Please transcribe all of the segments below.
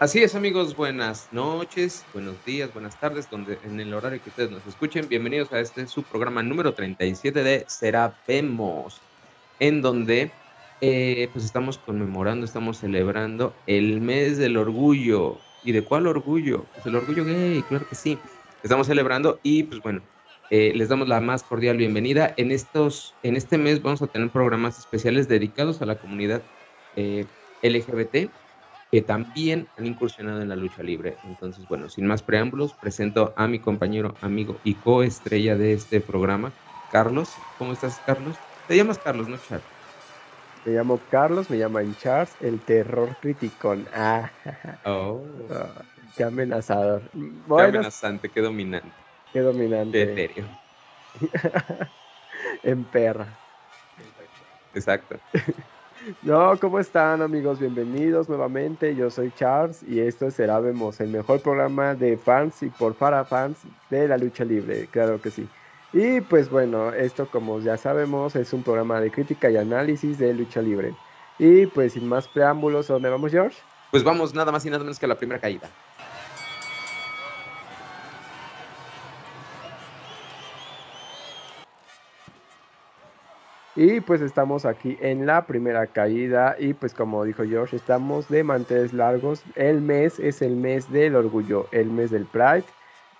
Así es, amigos, buenas noches, buenos días, buenas tardes, donde en el horario que ustedes nos escuchen. Bienvenidos a este su programa número 37 de Serapemos, en donde eh, pues estamos conmemorando, estamos celebrando el mes del orgullo. ¿Y de cuál orgullo? Pues el orgullo gay, claro que sí. Estamos celebrando y pues bueno, eh, les damos la más cordial bienvenida. En, estos, en este mes vamos a tener programas especiales dedicados a la comunidad eh, LGBT que también han incursionado en la lucha libre. Entonces, bueno, sin más preámbulos, presento a mi compañero, amigo y coestrella de este programa, Carlos. ¿Cómo estás, Carlos? Te llamas Carlos, ¿no, Charles? Me llamo Carlos, me llaman Charles, el terror criticón. Ah, oh. ah qué amenazador. Qué amenazante, qué dominante. Qué dominante. Qué etéreo. en perra. Exacto. No, ¿cómo están amigos? Bienvenidos nuevamente. Yo soy Charles y esto será Vemos, el mejor programa de fans y por para fans de la lucha libre, claro que sí. Y pues bueno, esto como ya sabemos es un programa de crítica y análisis de lucha libre. Y pues sin más preámbulos, ¿a dónde vamos George? Pues vamos nada más y nada menos que a la primera caída. Y pues estamos aquí en la primera caída y pues como dijo George, estamos de manteles largos. El mes es el mes del orgullo, el mes del Pride.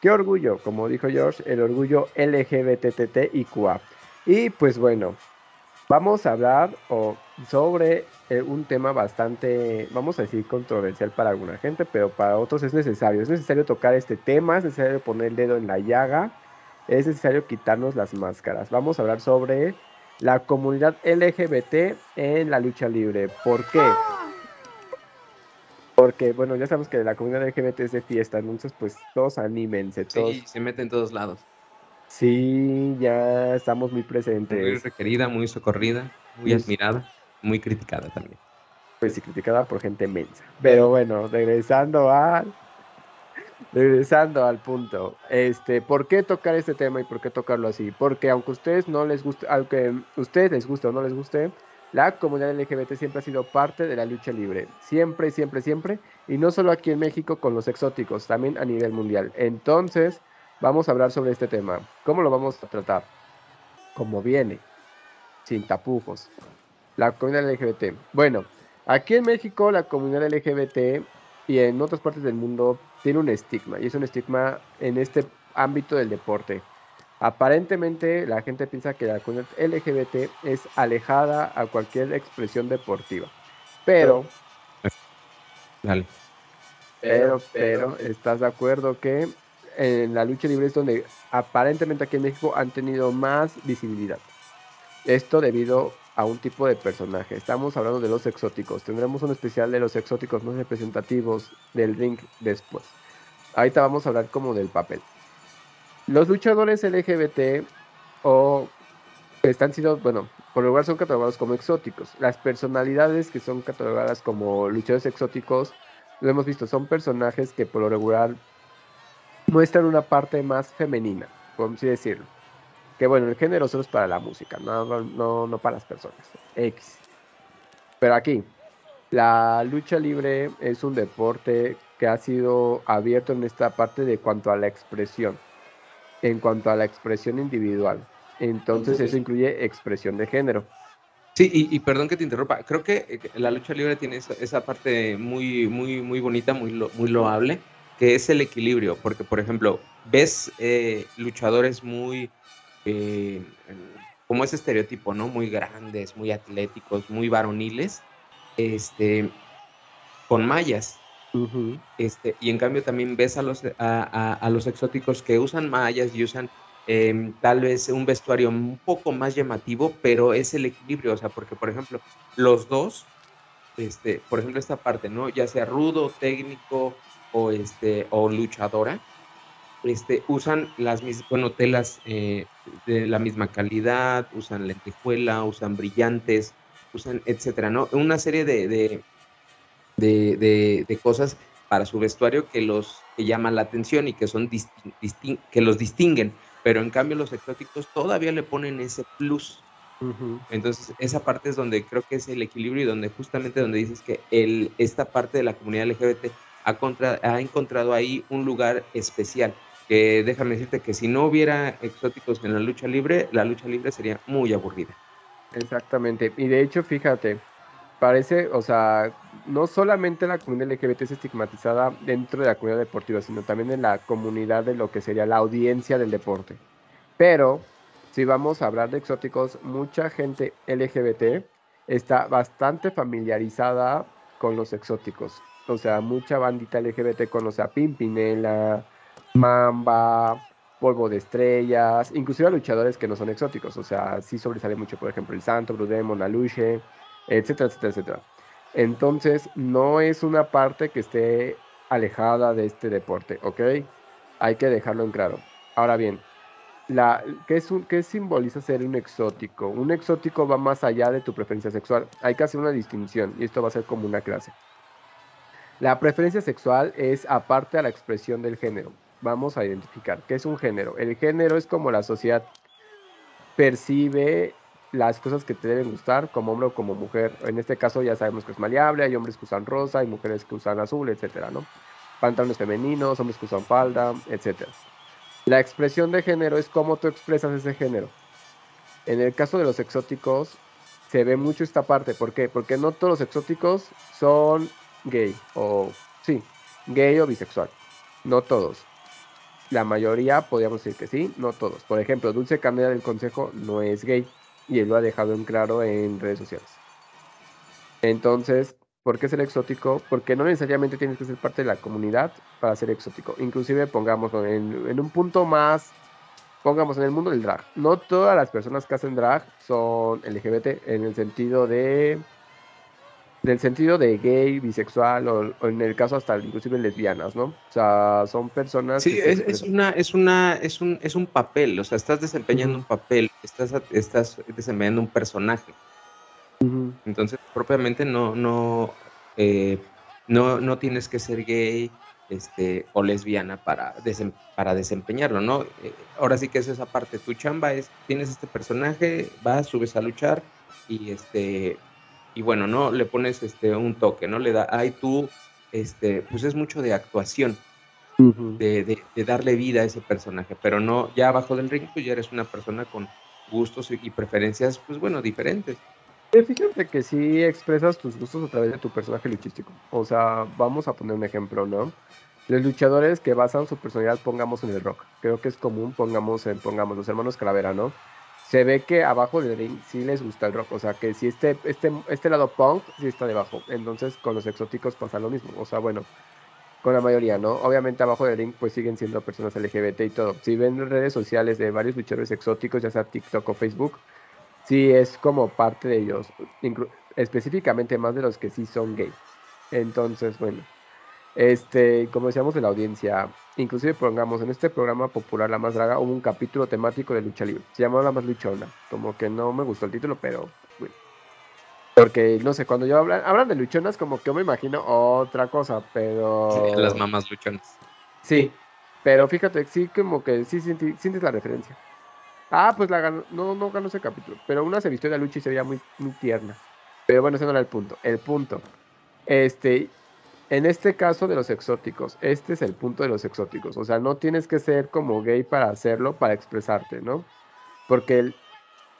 ¿Qué orgullo? Como dijo George, el orgullo LGBTTIQA. Y pues bueno, vamos a hablar sobre eh, un tema bastante, vamos a decir, controversial para alguna gente, pero para otros es necesario. Es necesario tocar este tema, es necesario poner el dedo en la llaga, es necesario quitarnos las máscaras. Vamos a hablar sobre la comunidad LGBT en la lucha libre. ¿Por qué? Porque, bueno, ya sabemos que la comunidad LGBT es de fiesta, entonces pues todos anímense. Todos... Sí, se mete en todos lados. Sí, ya estamos muy presentes. Muy requerida, muy socorrida, muy admirada, muy criticada también. Pues sí, criticada por gente mensa. Pero bueno, regresando al regresando al punto, este, ¿por qué tocar este tema y por qué tocarlo así? Porque aunque ustedes no les guste, aunque ustedes les guste o no les guste, la comunidad LGBT siempre ha sido parte de la lucha libre, siempre, siempre, siempre, y no solo aquí en México con los exóticos, también a nivel mundial. Entonces, vamos a hablar sobre este tema. ¿Cómo lo vamos a tratar? Como viene, sin tapujos. La comunidad LGBT. Bueno, aquí en México la comunidad LGBT y en otras partes del mundo tiene un estigma y es un estigma en este ámbito del deporte. Aparentemente la gente piensa que la comunidad LGBT es alejada a cualquier expresión deportiva. Pero, Dale. pero, pero, ¿estás de acuerdo que en la lucha libre es donde aparentemente aquí en México han tenido más visibilidad? Esto debido a un tipo de personaje. Estamos hablando de los exóticos. Tendremos un especial de los exóticos más representativos del ring después. Ahorita vamos a hablar como del papel. Los luchadores LGBT o están siendo, bueno, por lo lugar son catalogados como exóticos. Las personalidades que son catalogadas como luchadores exóticos, lo hemos visto, son personajes que por lo regular muestran una parte más femenina, por así decirlo. Que bueno, el género solo es para la música, no, no, no para las personas. X. Pero aquí, la lucha libre es un deporte que ha sido abierto en esta parte de cuanto a la expresión, en cuanto a la expresión individual. Entonces eso incluye expresión de género. Sí, y, perdón que te interrumpa, creo que eh, la lucha libre tiene esa, parte muy, muy, muy bonita, muy, muy loable, que es el equilibrio, porque por ejemplo, ves eh, luchadores muy eh, como ese estereotipo, ¿no? Muy grandes, muy atléticos, muy varoniles, este, con mallas. este, y en cambio también ves a los, a, los exóticos que usan mallas y usan em, tal vez un vestuario un poco más llamativo, pero es el equilibrio, o sea, porque por ejemplo, los dos, este, por ejemplo, esta parte, ¿no? Ya sea rudo, técnico o, este, o luchadora, este, usan las mismas, bueno, telas eh, de la misma calidad, usan lentejuela, usan brillantes, usan, etcétera, ¿no? Una serie de, de, de, cosas para su vestuario que los que llaman la atención y que son que los distinguen, pero en cambio los exóticos todavía le ponen ese plus. Entonces, esa parte es donde creo que es el equilibrio y donde justamente donde dices que el, esta parte de la comunidad LGBT ha, ha encontrado ahí un lugar especial. Que déjame decirte que si no hubiera exóticos en la lucha libre, la lucha libre sería muy aburrida. Exactamente. Y de hecho, fíjate, parece, o sea, no solamente la comunidad LGBT es estigmatizada dentro de la comunidad deportiva, sino también en la comunidad de lo que sería la audiencia del deporte. Pero, si vamos a hablar de exóticos, mucha gente LGBT está bastante familiarizada con los exóticos. O sea, mucha bandita LGBT conoce a Pimpinela, Mamba, Polvo de Estrellas, inclusive a luchadores que no son exóticos. O sea, sí sobresale mucho, por ejemplo, el Santo, Brudemon, Aluche, etcétera, etcétera, etcétera. Entonces, no es una parte que esté alejada de este deporte, ¿ok? Hay que dejarlo en claro. Ahora bien, ¿qué, es ¿qué simboliza ser un exótico? Un exótico va más allá de tu preferencia sexual. Hay que hacer una distinción y esto va a ser como una clase. La preferencia sexual es aparte a la expresión del género. Vamos a identificar qué es un género. El género es como la sociedad percibe las cosas que te deben gustar como hombre o como mujer. En este caso ya sabemos que es maleable, hay hombres que usan rosa, hay mujeres que usan azul, etcétera, ¿no? Pantalones femeninos, hombres que usan falda, etcétera. La expresión de género es cómo tú expresas ese género. En el caso de los exóticos se ve mucho esta parte, ¿por qué? Porque no todos los exóticos son gay o sí, gay o bisexual. No todos. La mayoría podríamos decir que sí, no todos. Por ejemplo, Dulce Canela del Consejo no es gay y él lo ha dejado en claro en redes sociales. Entonces, ¿por qué ser exótico? Porque no necesariamente tienes que ser parte de la comunidad para ser exótico. Inclusive pongamos en, en un punto más, pongamos en el mundo del drag. No todas las personas que hacen drag son LGBT en el sentido de del sentido de gay, bisexual o, en el caso hasta inclusive lesbianas, ¿no? O sea, son personas. Sí, es, es, una, es una, es un, es un papel, o sea, estás desempeñando un papel, estás, estás desempeñando un personaje. Entonces, propiamente no, no, eh, no, no tienes que ser gay, este, o lesbiana para, para desempeñarlo, ¿no? Eh, ahora sí que es esa parte, tu chamba es, tienes este personaje, vas, subes a luchar y este y bueno, ¿no? Le pones este, un toque, ¿no? Le da, ay, tú, este, pues es mucho de actuación, de, de, darle vida a ese personaje, pero no, ya abajo del ring, pues ya eres una persona con gustos y preferencias, pues bueno, diferentes. Fíjate que sí expresas tus gustos a través de tu personaje luchístico. O sea, vamos a poner un ejemplo, ¿no? Los luchadores que basan su personalidad, pongamos en el rock. Creo que es común, pongamos en, pongamos los hermanos Calavera, ¿no? Se ve que abajo del ring sí les gusta el rock. O sea, que si este, este, este lado punk sí está debajo. Entonces con los exóticos pasa lo mismo. O sea, bueno, con la mayoría, ¿no? Obviamente abajo del ring pues siguen siendo personas LGBT y todo. Si ven redes sociales de varios luchadores exóticos, ya sea TikTok o Facebook, sí es como parte de ellos. Específicamente más de los que sí son gay. Entonces, bueno. Este, como decíamos de la audiencia, inclusive pongamos en este programa popular La Más Draga hubo un capítulo temático de lucha libre. Se llamaba La Más Luchona. Como que no me gustó el título, pero bueno. Porque no sé, cuando yo hablan, hablan de luchonas, como que yo me imagino otra cosa, pero. las mamás luchonas. Sí, pero fíjate, sí, como que sí sientes, la referencia. Ah, pues la ganó, no, no ganó ese capítulo, pero una se vistió de lucha y se veía muy, muy tierna. Pero bueno, ese no era el punto. El punto. Este, en este caso de los exóticos, este es el punto de los exóticos. O sea, no tienes que ser como gay para hacerlo, para expresarte, ¿no? Porque,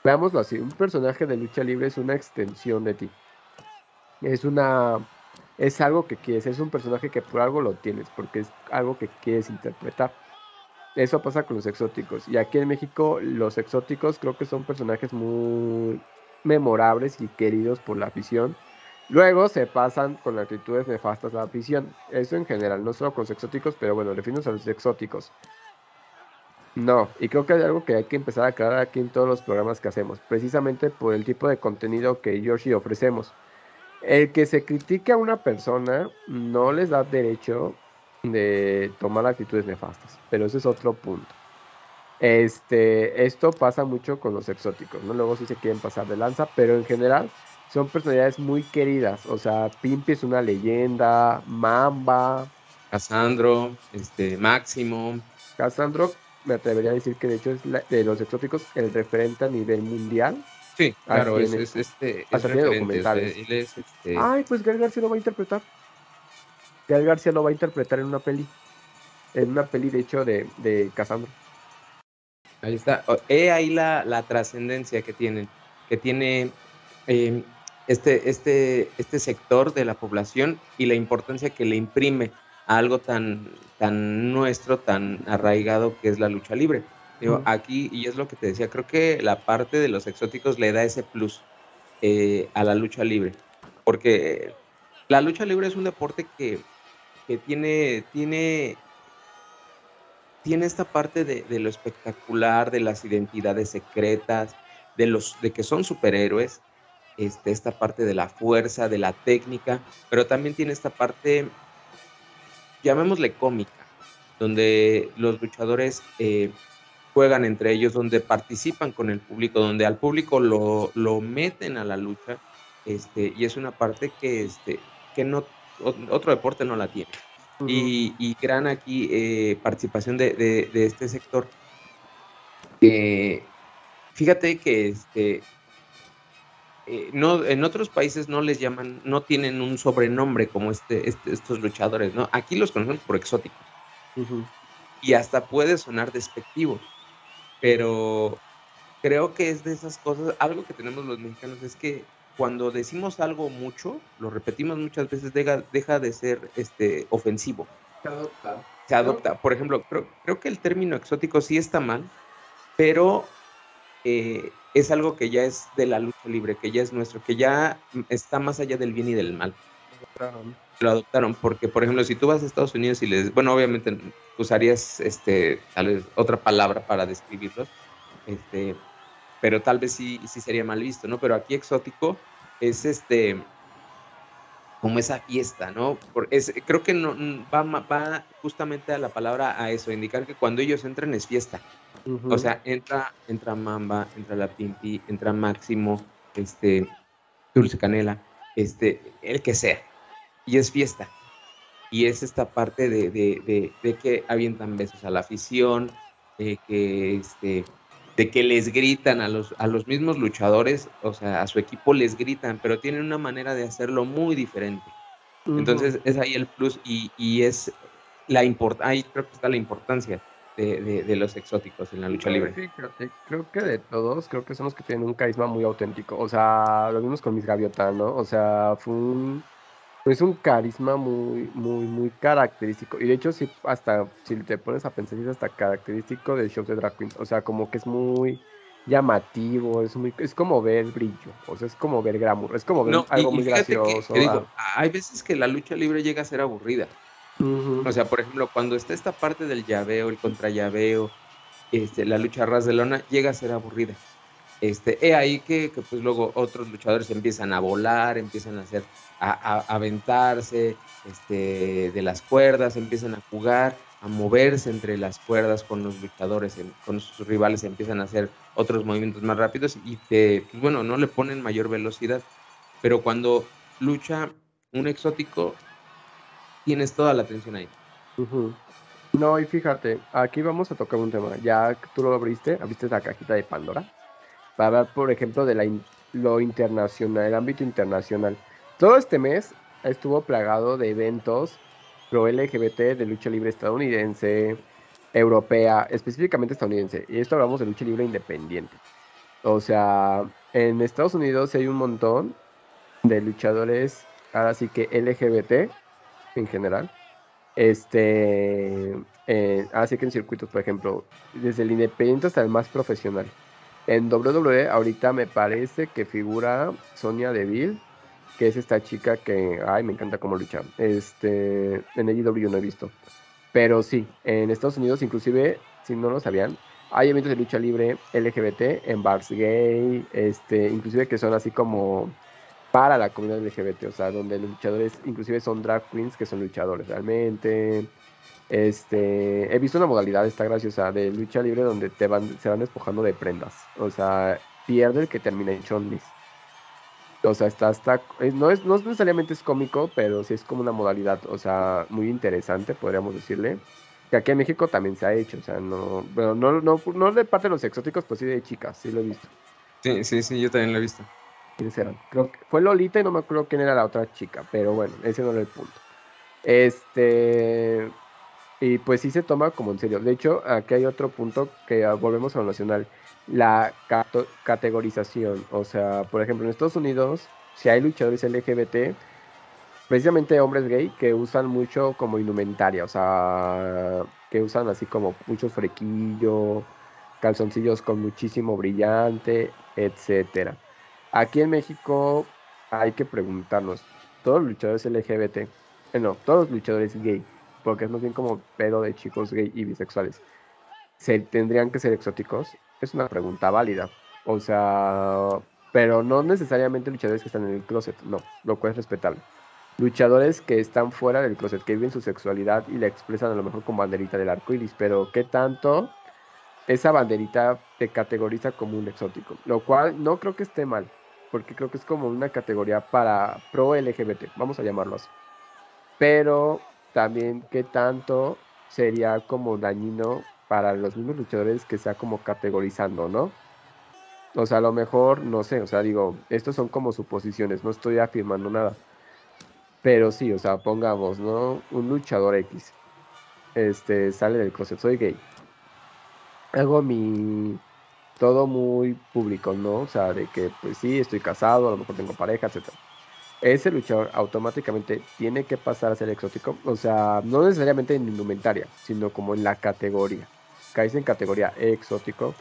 veámoslo así, un personaje de lucha libre es una extensión de ti. Es una... Es algo que quieres, es un personaje que por algo lo tienes, porque es algo que quieres interpretar. Eso pasa con los exóticos. Y aquí en México, los exóticos creo que son personajes muy memorables y queridos por la afición Luego se pasan con actitudes nefastas a la afición. Eso en general, no solo con los exóticos, pero bueno, refinos a los exóticos. No, y creo que hay algo que hay que empezar a aclarar aquí en todos los programas que hacemos, precisamente por el tipo de contenido que Yoshi ofrecemos. El que se critique a una persona no les da derecho de tomar actitudes nefastas, pero ese es otro punto. Este, esto pasa mucho con los exóticos, ¿no? Luego sí se quieren pasar de lanza, pero en general son personalidades muy queridas. O sea, Pimpi es una leyenda, Mamba. Casandro, este, Máximo. Casandro, me atrevería a decir que de hecho es de los exóticos el referente a nivel mundial. Sí, claro, es, es, este. Es documentales. Este, Ay, pues Gargar se lo va a interpretar. Gael García lo va a interpretar en una peli. En una peli, de hecho, de, de Cassandra. Ahí está. He ahí la, la trascendencia que tienen, que tiene em, este, este, este sector de la población y la importancia que le imprime a algo tan, tan nuestro, tan arraigado que es la lucha libre. Digo, aquí, y es lo que te decía, creo que la parte de los exóticos le da ese plus eh, a la lucha libre, porque la lucha libre es un deporte que, que tiene, tiene tiene esta parte de, lo espectacular, de las identidades secretas, de, los, de que son superhéroes, este, esta parte de la fuerza, de la técnica, pero también tiene esta parte, llamémosle cómica, donde los luchadores eh, juegan entre ellos, donde participan con el público, donde al público lo, lo meten a la lucha, este, y es una parte que, este, que no, otro deporte no la tiene y, gran aquí eh, participación de, este sector. fíjate que este, eh, no, en otros países no les llaman, no tienen un sobrenombre como este, este estos luchadores, ¿no? Aquí los conocemos por exóticos. Y hasta puede sonar despectivo, pero creo que es de esas cosas, algo que tenemos los mexicanos es que cuando decimos algo mucho, lo repetimos muchas veces, deja, deja de ser este, ofensivo. Se adopta. Se adopta. Por ejemplo, creo, creo que el término exótico sí está mal, pero eh, es algo que ya es de la lucha libre, que ya es nuestro, que ya está más allá del bien y del mal. Lo adoptaron, porque por ejemplo, si tú vas a Estados Unidos y les, bueno, obviamente usarías este, tal vez otra palabra para describirlos, este, pero tal vez sí, sí sería mal visto, ¿no? Pero aquí exótico es este como esa fiesta, ¿no? Es, creo que no, va, va justamente a la palabra a eso, indicar que cuando ellos entran es fiesta. O sea, entra, entra Mamba, entra la Pimpi, entra Máximo, este, Dulce Canela, este, el que sea. Y es fiesta. Y es esta parte de, de, de, que avientan besos a la afición, de que este, de que les gritan a los, a los mismos luchadores, o sea, a su equipo les gritan, pero tienen una manera de hacerlo muy diferente. Entonces es ahí el plus y, es la importancia, ahí creo que está la importancia de, los exóticos en la lucha libre. Fíjate, creo que de todos, creo que son los que tienen un carisma muy auténtico. O sea, lo vimos con mis gaviotas, ¿no? O sea, fue un es un carisma muy, muy, muy característico. Y de hecho, si hasta si te pones a pensar, es hasta característico del show de Drag Queen. O sea, como que es muy llamativo, es muy, es como ver brillo, o sea, es como ver glamour, es como ver algo muy gracioso. hay veces que la lucha libre llega a ser aburrida. O sea, por ejemplo, cuando está esta parte del llaveo, el contrallaveo, este, la lucha ras de lona, llega a ser aburrida. Este, he ahí que, que, pues luego otros luchadores empiezan a volar, empiezan a hacer a, aventarse este, de las cuerdas, empiezan a jugar, a moverse entre las cuerdas con los luchadores, con sus rivales, empiezan a hacer otros movimientos más rápidos y te, pues bueno, no le ponen mayor velocidad. Pero cuando lucha un exótico, tienes toda la atención ahí. No, y fíjate, aquí vamos a tocar un tema. Ya tú lo abriste, abriste la cajita de Pandora. Para hablar, por ejemplo, de la lo internacional, el ámbito internacional. Todo este mes estuvo plagado de eventos pro LGBT de lucha libre estadounidense, europea, específicamente estadounidense. Y esto hablamos de lucha libre independiente. O sea, en Estados Unidos hay un montón de luchadores, ahora sí que LGBT en general. Este, eh, así que en circuitos, por ejemplo, desde el independiente hasta el más profesional. En WWE ahorita me parece que figura Sonia Deville que es esta chica que, ay, me encanta cómo lucha. Este, en AEW no he visto. Pero sí, en Estados Unidos inclusive, si no lo sabían, hay eventos de lucha libre LGBT en bars gay, este, inclusive que son así como para la comunidad LGBT, o sea, donde los luchadores inclusive son drag queens que son luchadores realmente. Este, he visto una modalidad, está graciosa, de lucha libre donde te van, se van despojando de prendas. O sea, pierde el que termina en chonlis. O sea, está, está, eh, no, es, no necesariamente es cómico, pero sí es como una modalidad, o sea, muy interesante, podríamos decirle. Que aquí en México también se ha hecho, o sea, no, bueno, no, no, no de parte de los exóticos, pues sí de chicas, sí lo he visto. Sí, sí, sí, yo también lo he visto. ¿Quiénes eran? Creo que fue Lolita y no me acuerdo quién era la otra chica, pero bueno, ese no era el punto. Este, y pues sí se toma como en serio. De hecho, aquí hay otro punto que volvemos a lo nacional, la categorización. O sea, por ejemplo, en Estados Unidos, si hay luchadores LGBT, precisamente hombres gay que usan mucho como indumentaria, o sea, que usan así como muchos frequillos, calzoncillos con muchísimo brillante, etcétera. Aquí en México hay que preguntarnos, todos los luchadores LGBT, eh, no, todos los luchadores gay, porque es más bien como pedo de chicos gay y bisexuales, ¿se tendrían que ser exóticos? Es una pregunta válida. O sea, pero no necesariamente luchadores que están en el closet, no, lo cual es respetable luchadores que están fuera del closet, que viven su sexualidad y la expresan a lo mejor con banderita del arco iris, pero ¿qué tanto esa banderita te categoriza como un exótico? Lo cual no creo que esté mal, porque creo que es como una categoría para pro LGBT, vamos a llamarlo así. Pero también, ¿qué tanto sería como dañino para los mismos luchadores que sea como categorizando, ¿no? O sea, a lo mejor, no sé, o sea, digo, estos son como suposiciones, no estoy afirmando nada pero sí, o sea, pongamos, ¿no? Un luchador X. Este, sale del closet, soy gay. Hago mi. Todo muy público, ¿no? O sea, de que, pues sí, estoy casado, a lo mejor tengo pareja, etc. Ese luchador automáticamente tiene que pasar a ser exótico. O sea, no necesariamente en indumentaria, sino como en la categoría. Caes en categoría exótico.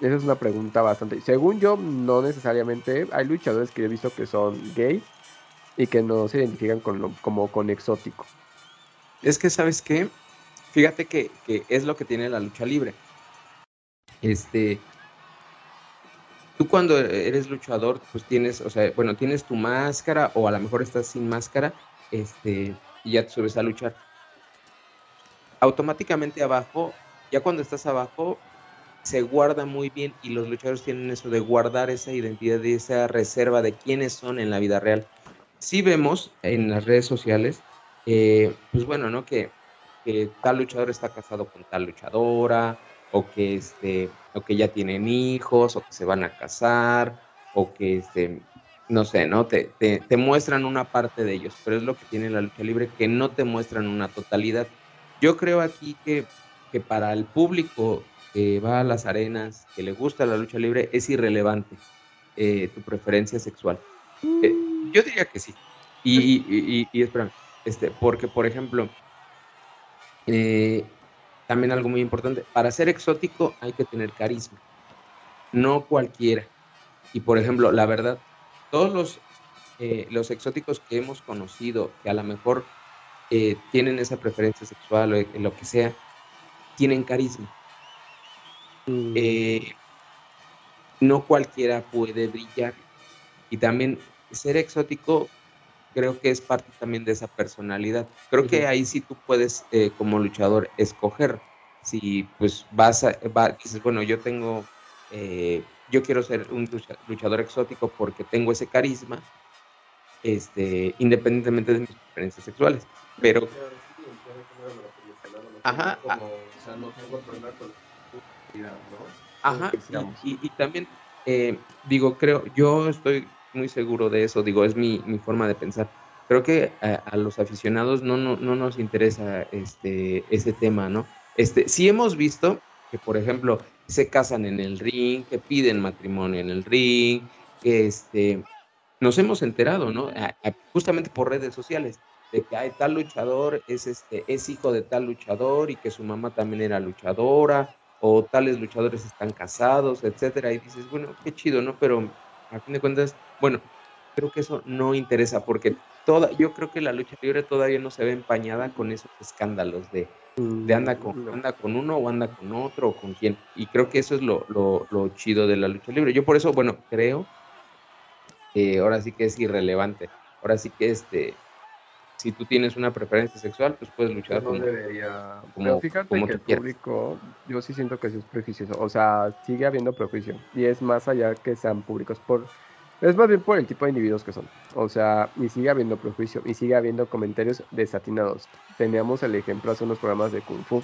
Esa es una pregunta bastante. Según yo, no necesariamente. Hay luchadores que he visto que son gay y que no se identifican con como con exótico. Es que, ¿sabes qué? Fíjate que, es lo que tiene la lucha libre. Este, tú cuando eres luchador, pues tienes, o sea, bueno, tienes tu máscara o a lo mejor estás sin máscara, este, y ya te subes a luchar. Automáticamente abajo, ya cuando estás abajo, se guarda muy bien y los luchadores tienen eso de guardar esa identidad y esa reserva de quiénes son en la vida real sí vemos en las redes sociales, eh, pues bueno, ¿no? Que, tal luchador está casado con tal luchadora, o que, este, o que ya tienen hijos, o que se van a casar, o que, este, no sé, ¿no? Te, te, muestran una parte de ellos, pero es lo que tiene la lucha libre, que no te muestran una totalidad. Yo creo aquí que, que para el público que va a las arenas, que le gusta la lucha libre, es irrelevante eh, tu preferencia sexual. Eh, yo diría que sí. Y, y, espérame, este, porque, por ejemplo, eh, también algo muy importante, para ser exótico hay que tener carisma, no cualquiera. Y, por ejemplo, la verdad, todos los, los exóticos que hemos conocido, que a lo mejor tienen esa preferencia sexual o lo que sea, tienen carisma. Mm. no cualquiera puede brillar. Y también ser exótico creo que es parte también de esa personalidad. Creo que ahí sí tú puedes eh, como luchador escoger si pues vas a, dices, bueno, yo tengo, eh, yo quiero ser un luchador exótico porque tengo ese carisma, este, independientemente de mis preferencias sexuales. Pero... Ajá. Ajá, y, también eh, digo, creo, yo estoy muy seguro de eso, digo, es mi, forma de pensar. Creo que a, los aficionados no, no, no, nos interesa este, ese tema, ¿no? Este, sí hemos visto que, por ejemplo, se casan en el ring, que piden matrimonio en el ring, que este, nos hemos enterado, ¿no? justamente por redes sociales, de que hay tal luchador, es, este, es hijo de tal luchador y que su mamá también era luchadora, o tales luchadores están casados, etcétera, y dices, bueno, qué chido, ¿no? Pero a fin de cuentas, bueno, creo que eso no interesa porque toda, yo creo que la lucha libre todavía no se ve empañada con esos escándalos de, de anda, con, mm, anda con uno o anda con otro o con quién. Y creo que eso es lo, lo, chido de la lucha libre. Yo por eso, bueno, creo que ahora sí que es irrelevante. Ahora sí que este, si tú tienes una preferencia sexual, pues puedes luchar no debería... Pero fíjate que el público, yo sí siento que sí es prejuicioso. O sea, sigue habiendo prejuicio. Y es más allá que sean públicos por... Es más bien por el tipo de individuos que son. O sea, y sigue habiendo prejuicio. Y sigue habiendo comentarios desatinados. Teníamos el ejemplo hace unos programas de Kung Fu.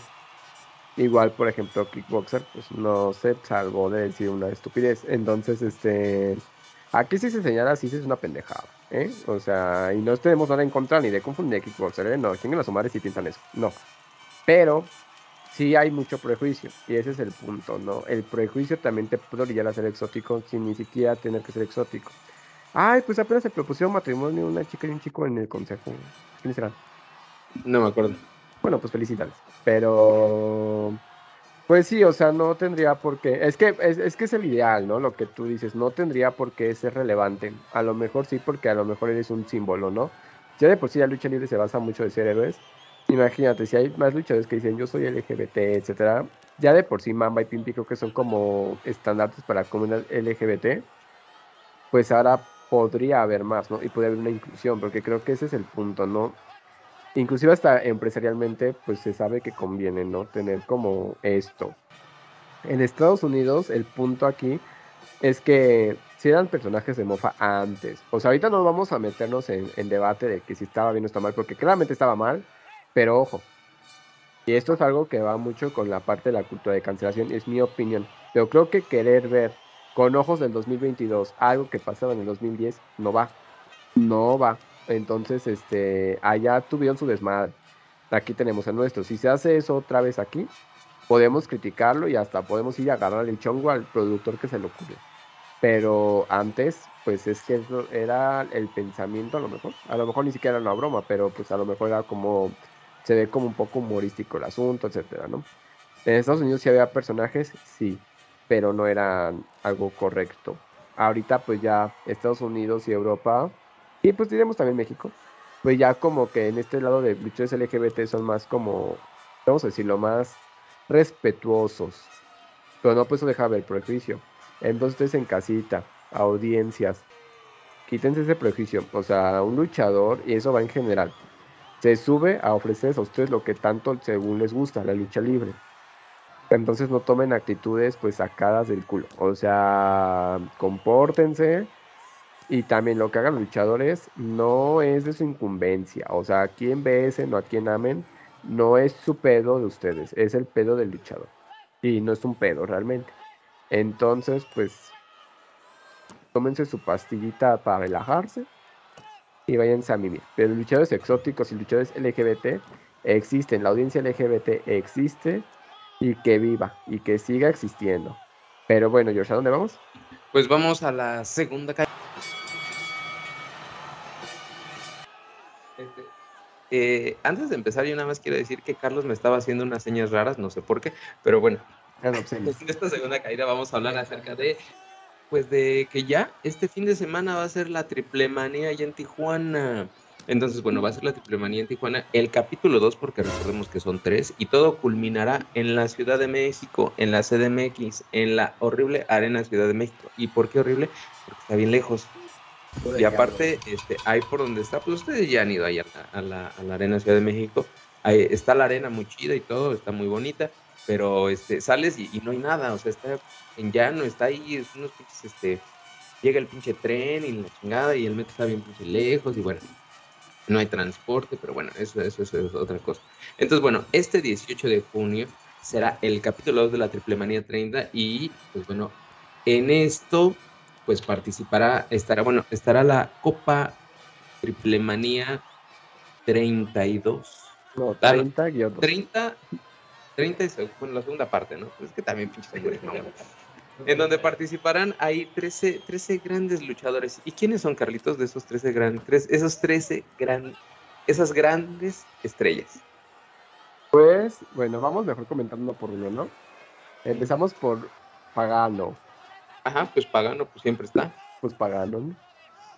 Igual, por ejemplo, Kickboxer, pues no se salvó de decir una estupidez. Entonces, este... Aquí sí se señala, sí es una pendejada. ¿Eh? O sea, y no tenemos nada en contra ni de confundir Kickboxer, ¿eh? No, en a su madre si piensan eso. No. Pero sí hay mucho prejuicio. Y ese es el punto, ¿no? El prejuicio también te puede orillar a ser exótico sin ni siquiera tener que ser exótico. Ay, pues apenas se propusieron matrimonio una chica y un chico en el consejo. ¿Quiénes serán? No me acuerdo. Bueno, pues felicidades. Pero pues sí, o sea, no tendría por qué. Es que es, que es el ideal, ¿no? Lo que tú dices, no tendría por qué ser relevante. A lo mejor sí, porque a lo mejor eres un símbolo, ¿no? Ya de por sí la lucha libre se basa mucho de ser héroes. Imagínate, si hay más luchadores que dicen yo soy LGBT, etcétera, ya de por sí Mamba y Pimpi creo que son como estándares para la comunidad LGBT, pues ahora podría haber más, ¿no? Y podría haber una inclusión, porque creo que ese es el punto, ¿no? Inclusive hasta empresarialmente, pues se sabe que conviene, ¿no? Tener como esto. En Estados Unidos, el punto aquí es que si eran personajes de mofa antes. O sea, ahorita no vamos a meternos en, debate de que si estaba bien o está mal, porque claramente estaba mal, pero ojo. Y esto es algo que va mucho con la parte de la cultura de cancelación, es mi opinión. Pero creo que querer ver con ojos del 2022 algo que pasaba en el 2010 no va. No va. Entonces, este, allá tuvieron su desmadre. Aquí tenemos el nuestro. Si se hace eso otra vez aquí, podemos criticarlo y hasta podemos ir a agarrar el chongo al productor que se lo ocurre. Pero antes, pues es que era el pensamiento a lo mejor. A lo mejor ni siquiera era una broma, pero pues a lo mejor era como, se ve como un poco humorístico el asunto, etcétera, ¿no? En Estados Unidos sí había personajes, sí, pero no eran algo correcto. Ahorita pues ya Estados Unidos y Europa y pues diremos también México, pues ya como que en este lado de luchadores LGBT son más como, vamos a decirlo, más respetuosos. Pero no, pues eso deja ver prejuicio. Entonces en casita, audiencias, quítense ese prejuicio. O sea, un luchador, y eso va en general, se sube a ofrecerles a ustedes lo que tanto según les gusta, la lucha libre. Entonces no tomen actitudes pues sacadas del culo. O sea, compórtense y también lo que hagan los luchadores no es de su incumbencia. O sea, a quien besen o a quien amen, no es su pedo de ustedes, es el pedo del luchador. Y no es un pedo realmente. Entonces, pues, tómense su pastillita para relajarse y váyanse a mimir. Pero luchadores exóticos y luchadores LGBT existen, la audiencia LGBT existe y que viva y que siga existiendo. Pero bueno, George, ¿a dónde vamos? Pues vamos a la segunda calle. Eh, antes de empezar, yo nada más quiero decir que Carlos me estaba haciendo unas señas raras, no sé por qué, pero bueno, en esta segunda caída vamos a hablar acerca de, pues de que ya este fin de semana va a ser la triple manía allá en Tijuana. Entonces, bueno, va a ser la triple manía en Tijuana, el capítulo 2, porque recordemos que son tres, y todo culminará en la Ciudad de México, en la CDMX, en la horrible Arena Ciudad de México. ¿Y por qué horrible? Porque está bien lejos. Y aparte, este, ahí por donde está, pues ustedes ya han ido ahí a la, Arena Ciudad de México. Ahí está la arena muy chida y todo, está muy bonita, pero este, sales y, no hay nada, o sea, está en llano, está ahí, unos pinches, este, llega el pinche tren y la chingada y el metro está bien pinche lejos y bueno, no hay transporte, pero bueno, eso, eso, eso es otra cosa. Entonces, bueno, este 18 de junio será el capítulo 2 de la Triple Manía 30 y pues bueno, en esto pues participará, estará, bueno, estará la Copa Triplemanía 32. No, 30 30, 30 es bueno, la segunda parte, ¿no? Es que también pinche En donde participarán hay 13, 13 grandes luchadores. ¿Y quiénes son, Carlitos, de esos 13 grandes, esos 13 gran, esas grandes estrellas? Pues, bueno, vamos mejor comentando por uno, ¿no? Empezamos por Pagano. Ajá, pues Pagano, pues siempre está. Pues Pagano, ¿no?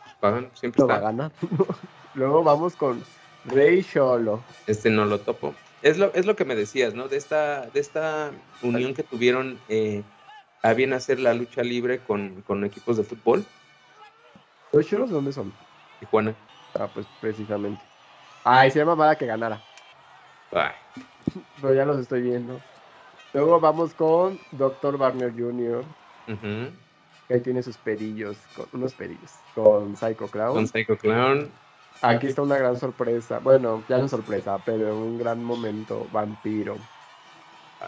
Pues Pagano siempre está. Gana. Luego vamos con Rey Cholo. Este no lo topo. Es lo, es lo que me decías, ¿no? De esta, de esta unión que tuvieron eh, a bien hacer la lucha libre con, con equipos de fútbol. ¿Los Cholos de dónde son? Tijuana. Ah, pues precisamente. Ay, se llama para que ganara. Ay. Pero ya los estoy viendo. Luego vamos con Dr. Wagner Jr. Ahí tiene sus perillos, con, unos perillos, con Psycho Clown. Con Psycho Clown. Aquí está una gran sorpresa. Bueno, ya no sorpresa, pero un gran momento vampiro.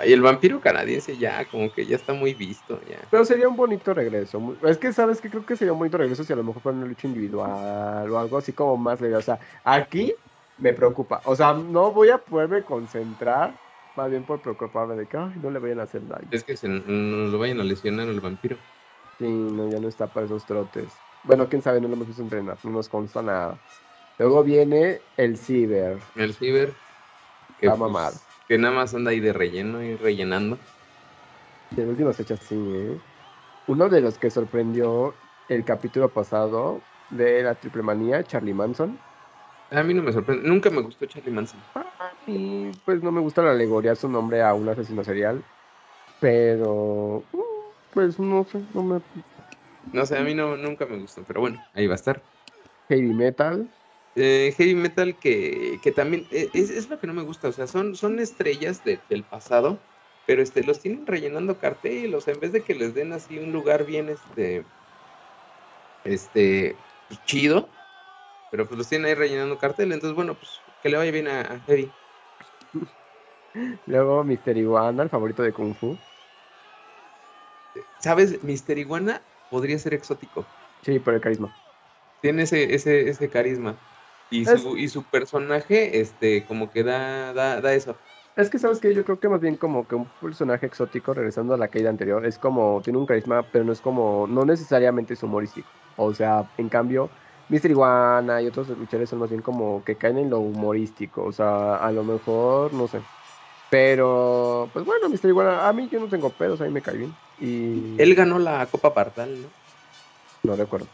Y el vampiro canadiense ya, como que ya está muy visto, ya. Pero sería un bonito regreso. Es que, ¿sabes que Creo que sería un bonito regreso si a lo mejor fuera una lucha individual o algo así como más leve. O sea, aquí me preocupa. O sea, no voy a poderme concentrar, más bien por preocuparme de que no le vayan a hacer daño. Es que se, no lo vayan a lesionar al vampiro. Sí, no, ya no está para esos trotes. Bueno, quién sabe, no lo hemos visto entrenar, no nos consta nada. Luego viene el Ciber. El Ciber. Que, Va a mamar. Pues, que nada más anda ahí de relleno y rellenando. Y en últimas fechas sí, ¿eh? Uno de los que sorprendió el capítulo pasado de la triple manía, Charlie Manson. A mí no me sorprende, nunca me gustó Charlie Manson. Y pues no me gusta la alegoría su nombre a un asesino serial. Pero, pues no sé, no me. No sé, a mí no, nunca me gustó, pero bueno, ahí va a estar. Heavy Metal. Eh, heavy metal que, que también eh, es, es, lo que no me gusta, o sea, son, son estrellas del pasado, pero este, los tienen rellenando cartel, o sea, en vez de que les den así un lugar bien, este, este, chido, pero pues los tienen ahí rellenando cartel, entonces bueno, pues que le vaya bien a, Heavy. Luego Mister Iguana, el favorito de Kung Fu. ¿Sabes? Mister Iguana podría ser exótico. Sí, por el carisma. Tiene ese, ese, ese carisma. Y su, y su personaje, este, como que da, da, da eso. Es que, ¿sabes que Yo creo que más bien como que un personaje exótico, regresando a la caída anterior, es como, tiene un carisma, pero no es como, no necesariamente es humorístico. O sea, en cambio, Mr. Iguana y otros luchadores son más bien como que caen en lo humorístico. O sea, a lo mejor, no sé. Pero, pues bueno, Mr. Iguana, a mí yo no tengo pedos, a mí me cae bien. Y... Él ganó la Copa Partal, ¿no? No recuerdo.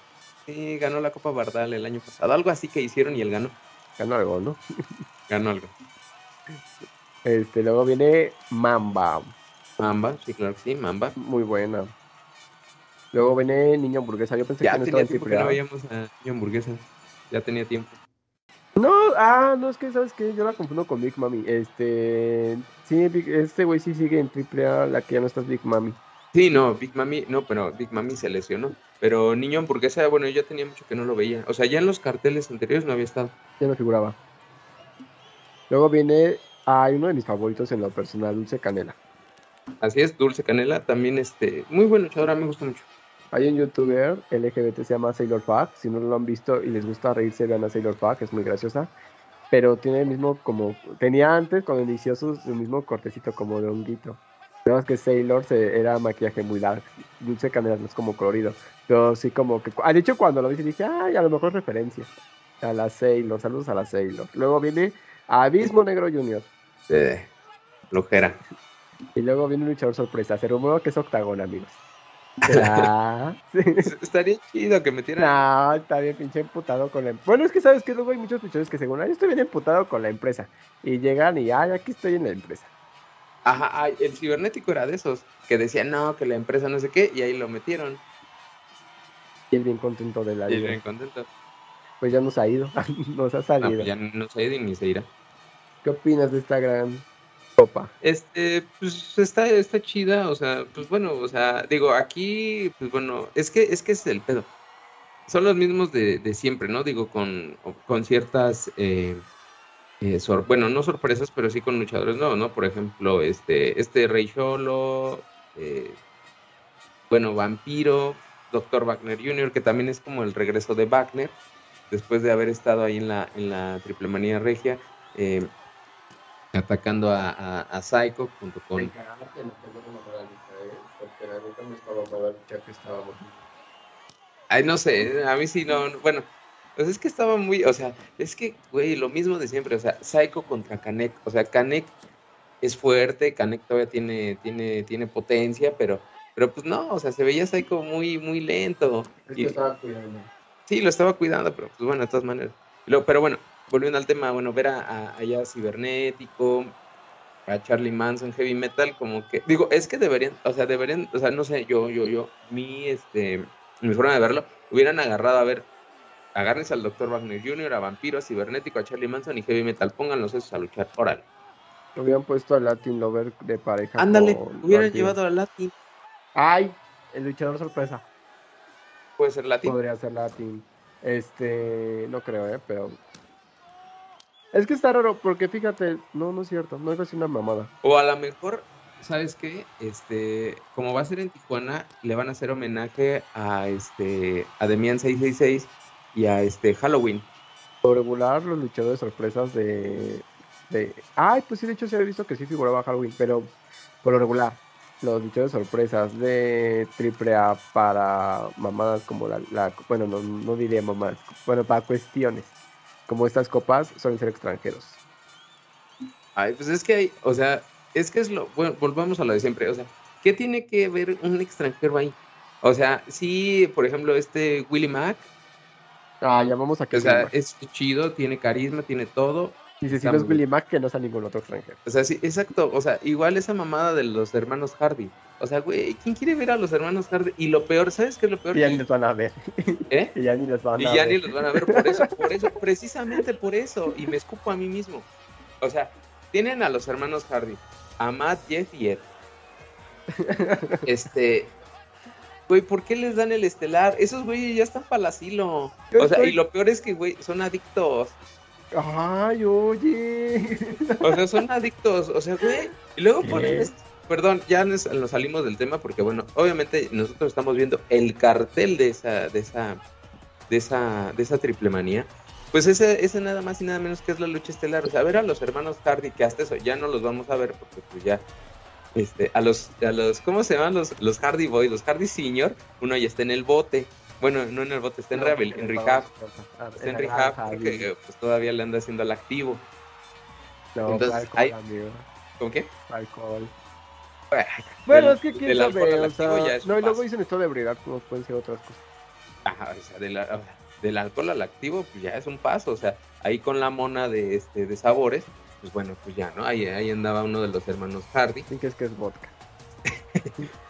Sí, ganó la Copa Bardal el año pasado. Algo así que hicieron y él ganó. Ganó algo, ¿no? ganó algo. Este, luego viene Mamba. Mamba, sí, claro sí, Mamba. Muy buena. Luego viene Niño Hamburguesa. Yo pensé ya que no tenía tiempo que no veíamos a Niño Hamburguesa. Ya tenía tiempo. No, ah, no, es que, ¿sabes qué? Yo la confundo con Big Mami. Este, sí, este güey sí sigue en AAA, la que ya no está Big Mami. Sí, no, Big Mami, no, pero Big Mami se lesionó. Pero Niño Hamburguesa, bueno, yo ya tenía mucho que no lo veía. O sea, ya en los carteles anteriores no había estado. Ya no figuraba. Luego viene, hay uno de mis favoritos en lo personal, Dulce Canela. Así es, Dulce Canela, también este, muy buen luchadora, me gusta mucho. Hay un youtuber LGBT se llama Sailor Fag, si no lo han visto y les gusta reírse, vean a Sailor Fag, es muy graciosa. Pero tiene el mismo como, tenía antes cuando inició su, su mismo cortecito como de honguito. Nada que Sailor se, era maquillaje muy largo. Dulce Canela no es como colorido. Pero sí como que... Ah, de hecho, cuando lo vi dije, ay, a lo mejor referencia. A la Sailor. Saludos a la Sailor. Luego viene Abismo Negro Junior. Eh, lojera. Y luego viene un luchador sorpresa. Se rumoró que es Octagón, amigos. Estaría chido que metieran. No, está bien pinche emputado con la empresa. Bueno, es que sabes que luego hay muchos luchadores que según, ay, estoy bien emputado con la empresa. Y llegan y, ay, aquí estoy en la empresa. Ajá, el cibernético era de esos que decían, no, que la empresa no sé qué, y ahí lo metieron. Y él bien contento de la vida. Y bien contento. Pues ya nos ha ido, nos ha salido. Pues ya nos ha ido y ni se irá. ¿Qué opinas de esta gran Este, pues está, está chida, o sea, pues bueno, o sea, digo, aquí, pues bueno, es que es que es el pedo. Son los mismos de, de siempre, ¿no? Digo, con, con ciertas eh, eh, bueno, no sorpresas, pero sí con luchadores nuevos, ¿no? Por ejemplo, este, este Rey Cholo, eh, bueno, Vampiro, Dr. Wagner Jr., que también es como el regreso de Wagner, después de haber estado ahí en la, en la Triple Manía Regia, eh, atacando a, a, a, Psycho junto con... Ay, no sé, a mí sí no, bueno, pues es que estaba muy, o sea, es que, güey, lo mismo de siempre, o sea, Psycho contra Kanek, o sea, Kanek es fuerte, Kanek todavía tiene, tiene, tiene potencia, pero, pero pues no, o sea, se veía Psycho muy, muy lento. Es que estaba cuidando. Sí, lo estaba cuidando, pero pues bueno, de todas maneras. pero bueno, volviendo al tema, bueno, ver a, allá Cibernético, a Charlie Manson, Heavy Metal, como que, digo, es que deberían, o sea, deberían, o sea, no sé, yo, yo, yo, mi, este, mi forma de verlo, hubieran agarrado a ver Agárrense al Dr. Wagner Jr., a Vampiro, a Cibernético, a Charlie Manson y Heavy Metal. Pónganlos esos a luchar. Órale. Hubieran puesto a Latin Lover de pareja. Ándale, hubieran llevado a Latin. Ay, el luchador sorpresa. Puede ser Latin. Podría ser Latin. Este, no creo, ¿eh? Pero. Es que está raro, porque fíjate, no, no es cierto, no es así una mamada. O a lo mejor ¿sabes qué? Este, como va a ser en Tijuana, le van a hacer homenaje a este a Demian 666 y a este Halloween. Por regular, los luchadores sorpresas de, de. Ay, pues sí, de hecho se había visto que sí figuraba Halloween, pero por lo regular, los luchadores sorpresas de AAA para mamadas como la. la bueno, no, no diría mamadas, bueno, para cuestiones como estas copas suelen ser extranjeros. Ay, pues es que hay, o sea, es que es lo, bueno, volvamos a lo de siempre, o sea, ¿qué tiene que ver un extranjero ahí? O sea, sí, por ejemplo, este Willy Mac. Ah, llamamos a que O sea, es chido, tiene carisma, tiene todo. Y si no es Willy Mac, que no sea ningún otro extranjero. O sea, sí, exacto. O sea, igual esa mamada de los hermanos Hardy. O sea, güey, ¿quién quiere ver a los hermanos Hardy? Y lo peor, ¿sabes qué es lo peor? Y ya ni los van a ver. ¿Eh? Y ya ni los van a ver. Y ya ni los van a ver por eso, por eso, precisamente por eso. Y me escupo a mí mismo. O sea, tienen a los hermanos Hardy, a Matt, Jeff y Ed. Este, güey, ¿por qué les dan el estelar? Esos güeyes ya están para el asilo. O sea, y lo peor es que, güey, son adictos. Ay, oye. O sea, son adictos. O sea, güey. Y luego ponen. Perdón, ya nos, salimos del tema porque, bueno, obviamente nosotros estamos viendo el cartel de esa, de esa, de esa, de esa triple manía. Pues ese, ese nada más y nada menos que es la lucha estelar. O sea, a ver a los hermanos Hardy, que hasta eso ya no los vamos a ver porque pues ya este, a los, a los, ¿cómo se llaman los, los Hardy Boys? Los Hardy Senior, uno ya está en el bote. Bueno, no en el bote, está en, rehab, en rehab. Está en rehab porque pues, todavía le anda haciendo al activo. No, Entonces, alcohol, hay... amigo. ¿Con qué? Alcohol. Bueno, es que quién sabe, o sea, no, y luego dicen esto de ebriedad, como pueden ser otras cosas. Ajá, o sea, de la, del alcohol al activo, pues ya es un paso, o sea, ahí con la mona de este de sabores, pues bueno, pues ya, ¿no? Ahí, ahí andaba uno de los hermanos Hardy. ¿Y qué es que es vodka?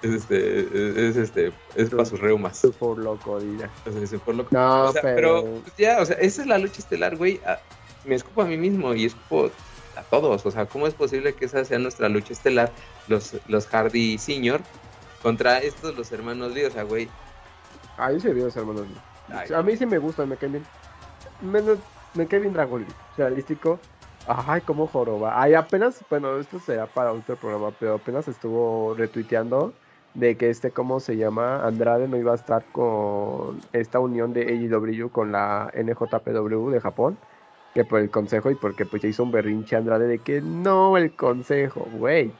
Es este, es este, es para sus reumas. Por loco, diga. es por loco. No, o sea, pero... pues ya, o sea, esa es la lucha estelar, güey. Ah, me escupo a mí mismo y escupo a todos. O sea, ¿cómo es posible que esa sea nuestra lucha estelar? Los, los Hardy Senior contra estos, los hermanos Lee, o sea, güey. Ah, yo sí vi los hermanos Lee. a mí sí me gustan, me caen bien. Menos, me cae bien Dragon Lee. Realístico Ay, cómo joroba. Ay, apenas, bueno, esto será para otro programa, pero apenas estuvo retuiteando de que este, ¿cómo se llama? Andrade no iba a estar con esta unión de AEW con la NJPW de Japón, que por el consejo y porque pues ya hizo un berrinche Andrade de que no el consejo, güey.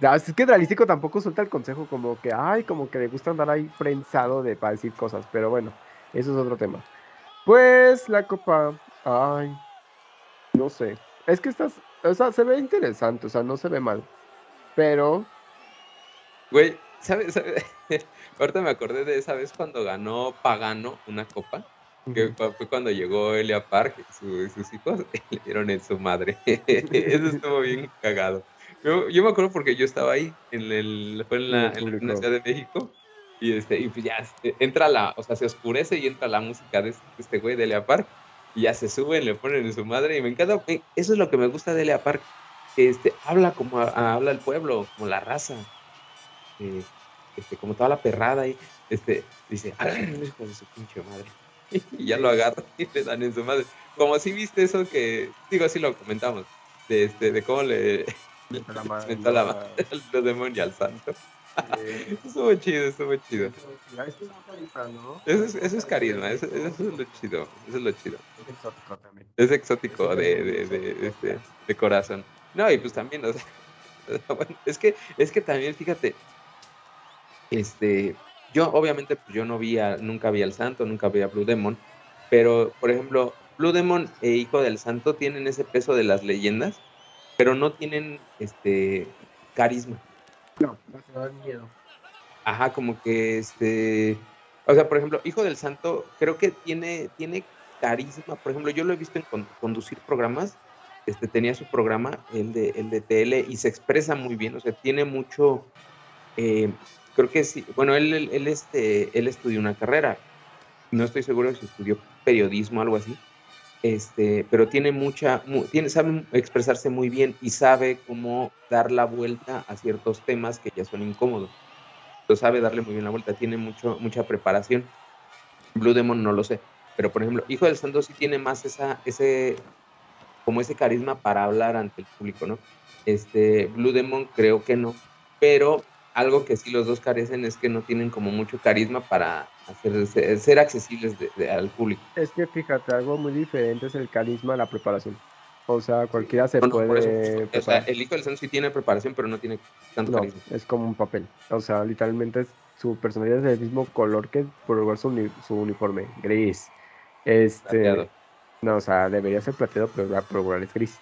Es que realístico tampoco suelta el consejo, como que, ay, como que le gusta andar ahí prensado de para decir cosas, pero bueno, eso es otro tema. Pues la copa, ay, no sé. Es que estás, o sea, se ve interesante, o sea, no se ve mal. Pero. Güey, ¿sabes? Ahorita me acordé de esa vez cuando ganó Pagano una copa. Que fue cuando llegó Elia Park y sus hijos le dieron en su madre. Eso estuvo bien cagado. Yo, yo, me acuerdo porque yo estaba ahí, en el, fue en la, en la Ciudad de México. Y, este, y pues ya este, entra la, o sea, se oscurece y entra la música de este, este güey de Elia Park y ya se suben, le ponen en su madre y me encanta, eso es lo que me gusta de Lea Park, que este, habla como habla el pueblo, como la raza, eh, este, como toda la perrada y este, dice, agarren hijo de su pinche madre. y ya lo agarran y le dan en su madre. Como si viste eso que, digo, así lo comentamos, de, este, de cómo le, le la madre, la madre al demonio al santo. estuvo chido, estuvo chido. Eso es, eso es carisma, eso, eso, es lo chido, eso es lo chido. Es exótico también. Es exótico de, de, de, este, de corazón. No, y pues también, o sea, bueno, es que, es que también, fíjate, este, yo obviamente pues yo no vi a, nunca vi al santo, nunca vi a Blue Demon, pero por ejemplo, Blue Demon e Hijo del Santo tienen ese peso de las leyendas, pero no tienen este carisma. No, da miedo. Ajá, como que este. O sea, por ejemplo, Hijo del Santo, creo que tiene, tiene carisma. Por ejemplo, yo lo he visto en conducir programas. Este, tenía su programa, el de, el de TL, y se expresa muy bien. O sea, tiene mucho. Eh, creo que sí. Bueno, él, él, este, él estudió una carrera. No estoy seguro si estudió periodismo o algo así este, pero tiene mucha, tiene, sabe expresarse muy bien y sabe cómo dar la vuelta a ciertos temas que ya son incómodos. Lo sabe darle muy bien la vuelta, tiene mucho, mucha preparación. Blue Demon no lo sé, pero por ejemplo, Hijo del Santo sí tiene más esa, ese, como ese carisma para hablar ante el público, ¿no? Este, Blue Demon creo que no, pero algo que sí los dos carecen es que no tienen como mucho carisma para ser accesibles al público. Es que fíjate, algo muy diferente es el carisma, la preparación. O sea, cualquiera se puede. o sea, el hijo del santo sí tiene preparación, pero no tiene tanto carisma. Es como un papel. O sea, literalmente su personalidad es del mismo color que por su, su uniforme, gris. Este. No, o sea, debería ser plateado, pero por es gris.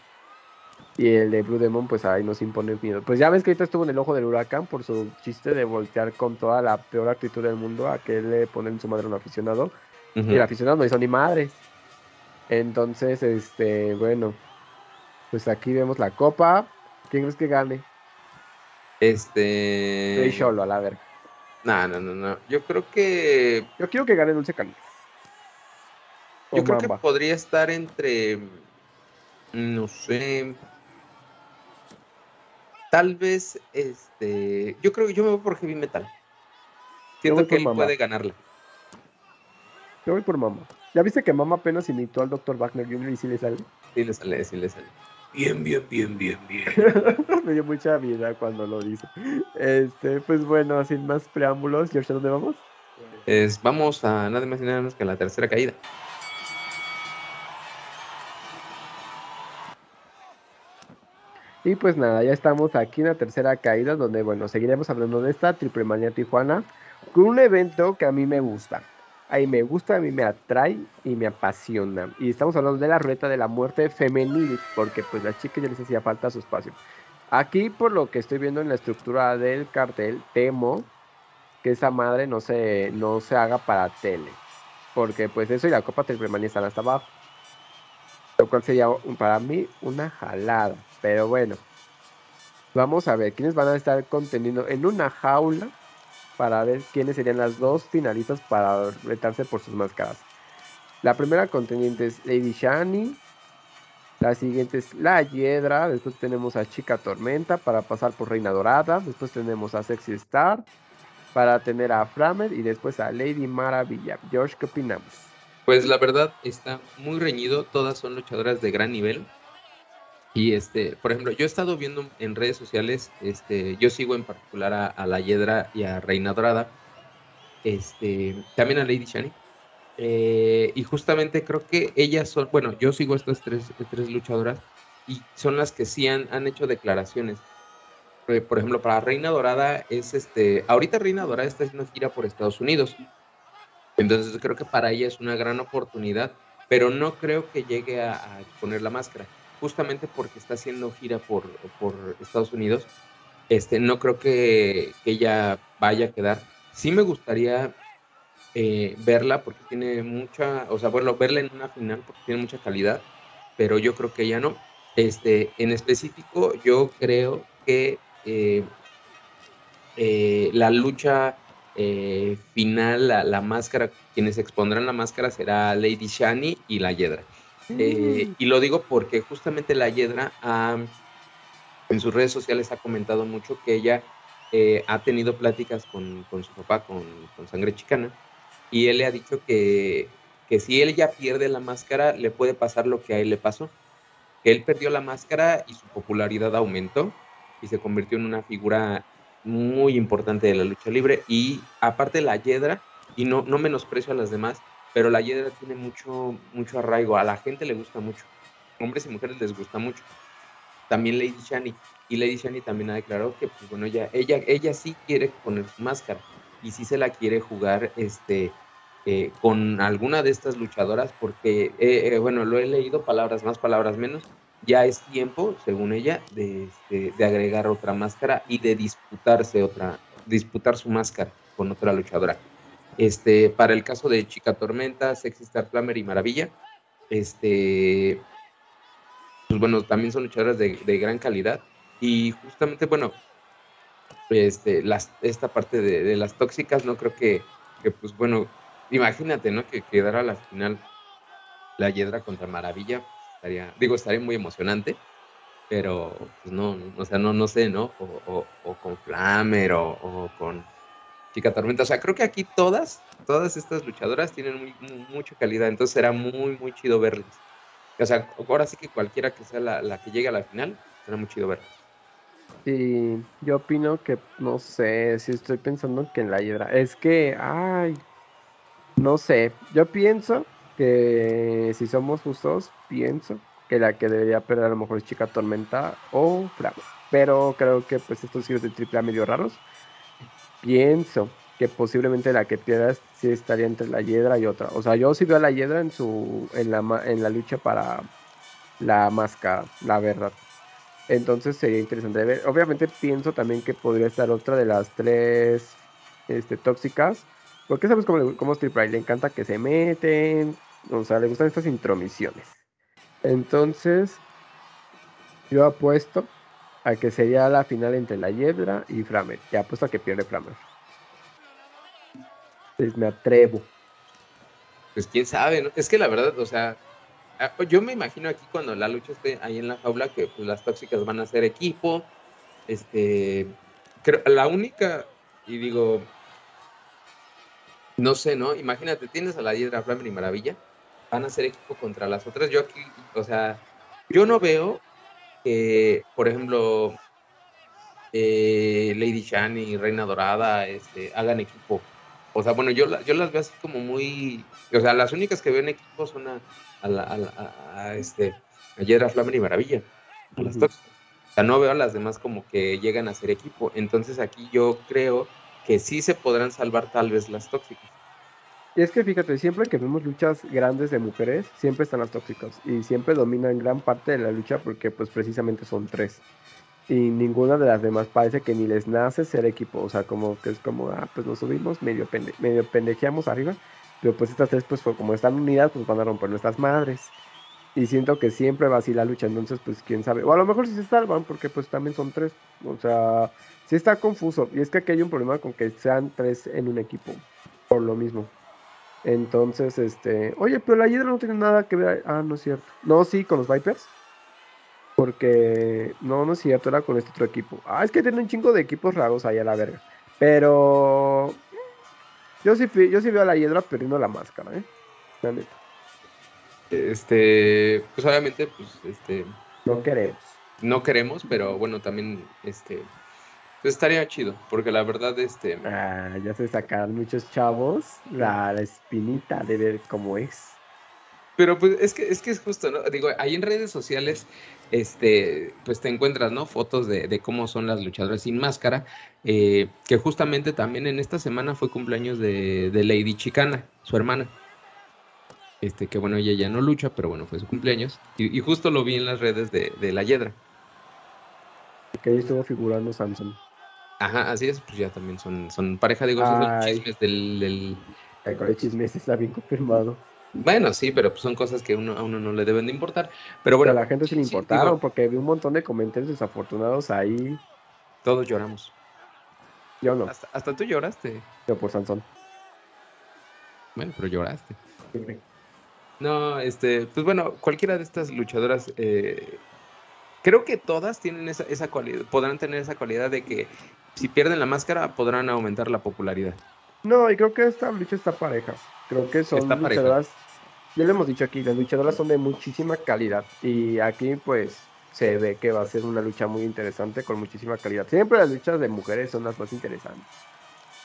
Y el de Blue Demon, pues ahí nos impone miedo. Pues ya ves que ahorita estuvo en el ojo del huracán por su chiste de voltear con toda la peor actitud del mundo a que le ponen su madre a un aficionado. Y el aficionado no hizo ni madres. Entonces, este, bueno, pues aquí vemos la copa. ¿Quién crees que gane? Este. Rey Solo, a la verga. No, no, no, no. Yo creo que. Yo quiero que gane Dulce Canela. Yo creo que podría estar entre. No sé. Tal vez, este. Yo creo que yo me voy por heavy metal. Siento que él puede ganarla. Yo voy por Mama. ¿Ya viste que Mama apenas imitó al Dr. Wagner Jr. y sí le sale? Sí le sale, sí le sale. Bien, bien, bien, bien, bien. me dio mucha vida cuando lo dice. Este, pues bueno, sin más preámbulos, George, ¿a dónde vamos? Es, vamos a nada más y nada menos que la tercera caída. Y pues nada, ya estamos aquí en la tercera caída, donde bueno, seguiremos hablando de esta Triple Manía Tijuana, con un evento que a mí me gusta. A mí me gusta, a mí me atrae y me apasiona. Y estamos hablando de la rueta de la muerte femenil, porque pues las chicas ya les hacía falta su espacio. Aquí, por lo que estoy viendo en la estructura del cartel, temo que esa madre no se, no se haga para tele. Porque pues eso y la Copa Triple Manía están hasta abajo. Lo cual sería para mí una jalada. Pero bueno, vamos a ver quiénes van a estar conteniendo en una jaula para ver quiénes serían las dos finalistas para retarse por sus máscaras. La primera contendiente es Lady Shani. La siguiente es La Hiedra. Después tenemos a Chica Tormenta para pasar por Reina Dorada. Después tenemos a Sexy Star para tener a Framer y después a Lady Maravilla. George, ¿qué opinamos? Pues la verdad está muy reñido. Todas son luchadoras de gran nivel. Y este, por ejemplo, yo he estado viendo en redes sociales, este, yo sigo en particular a, La Hiedra y a Reina Dorada, este, también a Lady Shani. Eh, y justamente creo que ellas son, bueno, yo sigo estas tres, tres luchadoras y son las que sí han, han hecho declaraciones. Eh, por ejemplo, para Reina Dorada es este, ahorita Reina Dorada está haciendo gira por Estados Unidos. Entonces creo que para ella es una gran oportunidad, pero no creo que llegue a poner la máscara justamente porque está haciendo gira por, por Estados Unidos, este, no creo que, ella vaya a quedar. Sí me gustaría eh, verla porque tiene mucha, o sea, bueno, verla en una final porque tiene mucha calidad, pero yo creo que ella no. Este, en específico, yo creo que eh, eh, la lucha final, la, la, máscara, quienes expondrán la máscara será Lady Shani y la Yedra. Eh, y lo digo porque justamente la Yedra en sus redes sociales ha comentado mucho que ella eh, ha tenido pláticas con, su papá, con, Sangre Chicana, y él le ha dicho que, que si él ya pierde la máscara, le puede pasar lo que a él le pasó. Que él perdió la máscara y su popularidad aumentó y se convirtió en una figura muy importante de la lucha libre. Y aparte la Yedra, y no, no menosprecio a las demás, pero la hiedra tiene mucho, mucho arraigo, a la gente le gusta mucho, hombres y mujeres les gusta mucho. También Lady Shani, y Lady Shani también ha declarado que, pues bueno, ella, ella, ella sí quiere poner su máscara, y sí se la quiere jugar, este, eh, con alguna de estas luchadoras, porque, eh, eh, bueno, lo he leído, palabras más, palabras menos, ya es tiempo, según ella, de, este, de agregar otra máscara y de disputarse otra, disputar su máscara con otra luchadora. Este, para el caso de Chica Tormenta, Sexy Star Flamer y Maravilla, este, pues bueno, también son luchadoras de, gran calidad. Y justamente, bueno, este, las, esta parte de, las tóxicas, no creo que, pues bueno, imagínate, ¿no? Que quedara la final la Hiedra contra Maravilla, estaría, digo, estaría muy emocionante, pero pues no, o sea, no, no sé, ¿no? O, con Flamer o con Chica Tormenta. O sea, creo que aquí todas, todas estas luchadoras tienen mucha calidad, entonces será muy, muy chido verlas. O sea, ahora sí que cualquiera que sea la, que llegue a la final, será muy chido verlas. Sí, yo opino que, no sé, si estoy pensando que en la hiedra. Es que, ay, no sé, yo pienso que si somos justos, pienso que la que debería perder a lo mejor es Chica Tormenta o Flash. Pero creo que pues estos giros de triple A medio raros. Pienso que posiblemente la que pierdas sí estaría entre la Hiedra y otra. O sea, yo sí veo a la Hiedra en su en la, en la lucha para la máscara, la verdad. Entonces sería interesante ver. Obviamente pienso también que podría estar otra de las tres este, tóxicas. Porque sabes cómo, cómo es Triple Le encanta que se meten. O sea, le gustan estas intromisiones. Entonces, yo apuesto a que sería la final entre la Hiedra y Framer. Y apuesto a que pierde Framer. Pues me atrevo. Pues quién sabe, ¿no? Es que la verdad, o sea, yo me imagino aquí cuando la lucha esté ahí en la jaula que pues, las tóxicas van a ser equipo. Este, creo, la única, y digo, no sé, ¿no? Imagínate, tienes a la Hiedra Flamer y Maravilla, van a ser equipo contra las otras. Yo aquí, o sea, yo no veo que, por ejemplo, eh, Lady Shani y Reina Dorada este, hagan equipo. O sea, bueno, yo, yo las veo así como muy. O sea, las únicas que veo en equipo son a, a, a, este, a Yedra Flamer y Maravilla, a las tóxicas. O sea, no veo a las demás como que llegan a ser equipo. Entonces aquí yo creo que sí se podrán salvar tal vez las tóxicas. Y es que fíjate, siempre que vemos luchas grandes de mujeres, siempre están las tóxicas y siempre dominan gran parte de la lucha porque pues precisamente son tres. Y ninguna de las demás parece que ni les nace ser equipo, o sea, como que es como, ah, pues nos subimos, medio, medio pendejeamos arriba, pero pues estas tres pues como están unidas, pues van a romper nuestras madres. Y siento que siempre va así la lucha, entonces pues quién sabe. O a lo mejor si se salvan, porque pues también son tres. O sea, sí está confuso. Y es que aquí hay un problema con que sean tres en un equipo, por lo mismo. Entonces, este, oye, pero la Hydra no tiene nada que ver. Ah, no es cierto. No, sí, con los Vipers. Porque, no, no es cierto, era con este otro equipo. Ah, es que tiene un chingo de equipos raros ahí a la verga. Pero, yo sí, yo sí veo a la Hiedra perdiendo la máscara, ¿eh? La neta. Este, pues obviamente, pues, este. No queremos. No queremos, pero bueno, también, este, pues estaría chido, porque la verdad, este. Ah, ya se sacan muchos chavos la, espinita de ver cómo es. Pero pues es que es que es justo, ¿no? Digo, ahí en redes sociales, este, pues te encuentras, ¿no? Fotos de, cómo son las luchadoras sin máscara, eh, que justamente también en esta semana fue cumpleaños de, Lady Chicana, su hermana. Este, que bueno, ella ya no lucha, pero bueno, fue su cumpleaños. Y, justo lo vi en las redes de, de la Yedra. Que ahí estuvo figurando Samson. Ajá, así es, pues ya también son, son pareja, digo, esos son chismes del... del... con el chisme está bien confirmado. Bueno, sí, pero pues son cosas que uno, a uno no le deben de importar. Pero bueno. a la gente se le importaron porque vi un montón de comentarios desafortunados ahí. Todos lloramos. Yo no. Hasta, tú lloraste. Yo por Sansón. Bueno, pero lloraste. No, este, pues bueno, cualquiera de estas luchadoras eh, creo que todas tienen esa, esa cualidad, podrán tener esa cualidad de que si pierden la máscara podrán aumentar la popularidad. No, y creo que esta lucha está pareja. Creo que son luchadoras, ya lo hemos dicho aquí, las luchadoras son de muchísima calidad. Y aquí pues se ve que va a ser una lucha muy interesante con muchísima calidad. Siempre las luchas de mujeres son las más interesantes.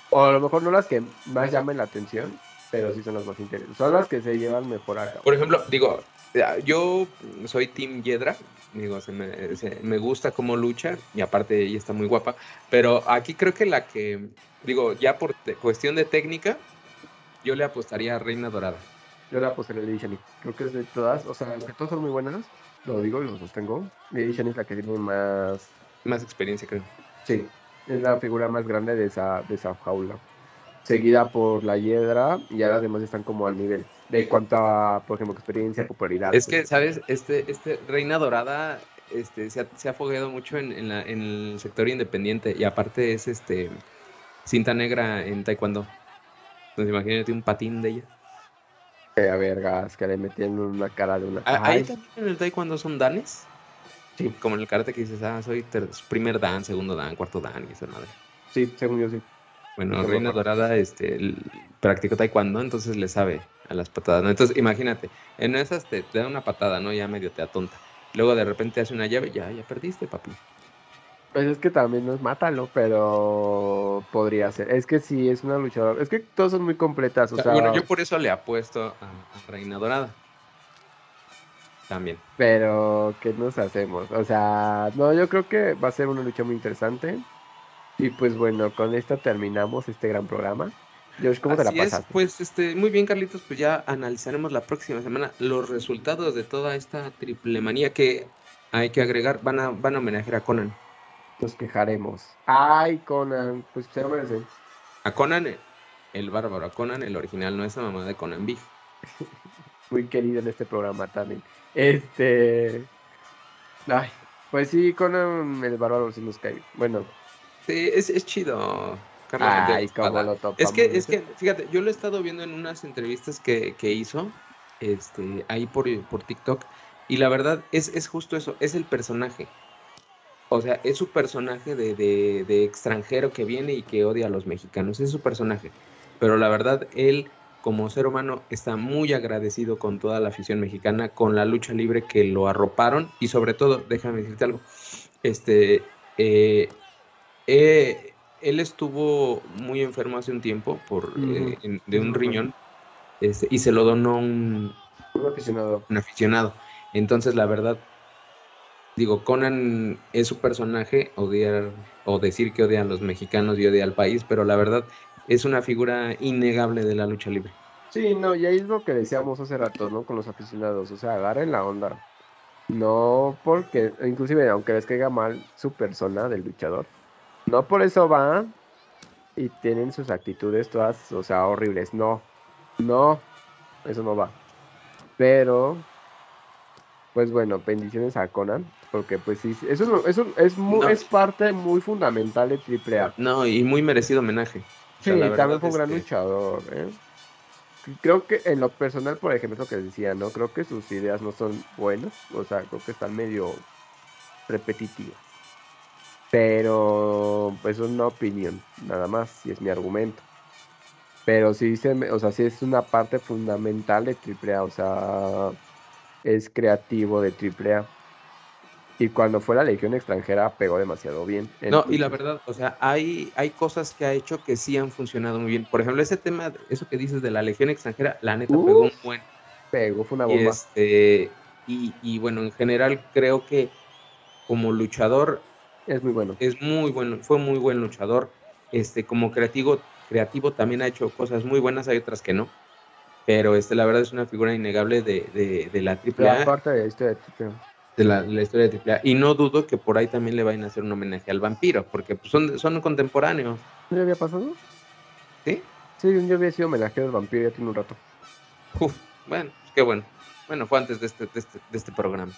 O a lo mejor no las que más llamen la atención, pero sí son las más interesantes. Son las que se llevan mejor a Por ejemplo, digo, yo soy Team Yedra, digo, se me, gusta cómo lucha y aparte ella está muy guapa, pero aquí creo que la que, digo, ya por cuestión de técnica, yo le apostaría a Reina Dorada. Yo le apostaría a Lady Shani. Creo que es de todas, o sea, que todas son muy buenas, lo digo y lo sostengo. Lady Shani es la que tiene más... Más experiencia, creo. Sí, es la figura más grande de esa, de esa jaula. Seguida por la Hiedra y ya las demás están como al nivel de cuanto a, por ejemplo, experiencia, popularidad. Es que, pues. ¿sabes? Este, este Reina Dorada este, se, ha, se ha fogueado mucho en, en, la, en, el sector independiente y aparte es este cinta negra en taekwondo. Entonces imagínate un patín de ella. Que a vergas, que le metían una cara de una... Ah, ¿Ahí también en el taekwondo son danes? Sí. Como en el karate que dices, ah, soy primer dan, segundo dan, cuarto dan y esa madre. Sí, según yo sí. Bueno, Reina Dorada este, practicó taekwondo, entonces le sabe a las patadas, ¿no? Entonces, imagínate, en esas te, da una patada, ¿no? Ya medio te atonta. Luego de repente hace una llave, ya, ya perdiste, papi. Pues es que también no es mátalo, pero podría ser. Es que sí, es una luchadora. Es que todos son muy completas. O sea, bueno, yo por eso le apuesto a, Reina Dorada. También. Pero, ¿qué nos hacemos? O sea, no, yo creo que va a ser una lucha muy interesante. Y pues bueno, con esta terminamos este gran programa. Josh, ¿cómo te la pasaste? pues este, muy bien, Carlitos, pues ya analizaremos la próxima semana los resultados de toda esta triple manía que hay que agregar. Van a, van a homenajear a Conan. Nos quejaremos. Ay, Conan, pues se lo merece. A Conan, el bárbaro, a Conan, el original, no esa mamá de Conan Big. Muy querido en este programa también. Este. Ay, pues sí, Conan, el bárbaro, sí nos cae. Bueno. Sí, es, es chido. Ay, cómo lo es que, es que, fíjate, yo lo he estado viendo en unas entrevistas que, que hizo este, ahí por, por TikTok. Y la verdad es, es justo eso, es el personaje. O sea, es su personaje de, extranjero que viene y que odia a los mexicanos. Es su personaje. Pero la verdad, él como ser humano está muy agradecido con toda la afición mexicana, con la lucha libre que lo arroparon. Y sobre todo, déjame decirte algo. Este, eh, eh, él estuvo muy enfermo hace un tiempo por, eh, de un riñón este, y se lo donó un, aficionado. un aficionado. Entonces, la verdad, digo, Conan es su personaje, odiar o decir que odia a los mexicanos y odia al país, pero la verdad es una figura innegable de la lucha libre. Sí, no, y ahí es lo que decíamos hace rato, ¿no? Con los aficionados, o sea, agarren la onda. No porque, inclusive, aunque les caiga mal su persona del luchador, no por eso va y tienen sus actitudes todas, o sea, horribles. No, no, eso no va. Pero pues bueno, bendiciones a Conan, porque pues sí, eso, eso es, muy, es parte muy fundamental de AAA. No, y muy merecido homenaje. Sí, también fue un gran luchador. ¿eh? Creo que en lo personal, por ejemplo, lo que decía, ¿no? Creo que sus ideas no son buenas, o sea, creo que están medio repetitivas. Pero, pues es una opinión, nada más, si es mi argumento. Pero sí, se, o sea, sí es una parte fundamental de AAA, o sea es creativo de AAA. Y cuando fue la Legión extranjera pegó demasiado bien. No, y la verdad, o sea, hay, hay cosas que ha hecho que sí han funcionado muy bien. Por ejemplo, ese tema, eso que dices de la Legión extranjera, la neta pegó un buen. Pegó, fue una bomba. Este, y, y, bueno, en general creo que como luchador. Es muy bueno. Es muy bueno, fue muy buen luchador. Este, como creativo, creativo también ha hecho cosas muy buenas, hay otras que no. Pero este, la verdad es una figura innegable de, de, de la AAA. La parte de la historia de AAA. De la, la, historia de AAA. Y no dudo que por ahí también le vayan a hacer un homenaje al vampiro, porque pues, son, son contemporáneos. ¿No había pasado? ¿Sí? Sí, un día había sido homenaje al vampiro, ya tiene un rato. Uf, bueno, pues, qué bueno. Bueno, fue antes de este, de este, de este programa.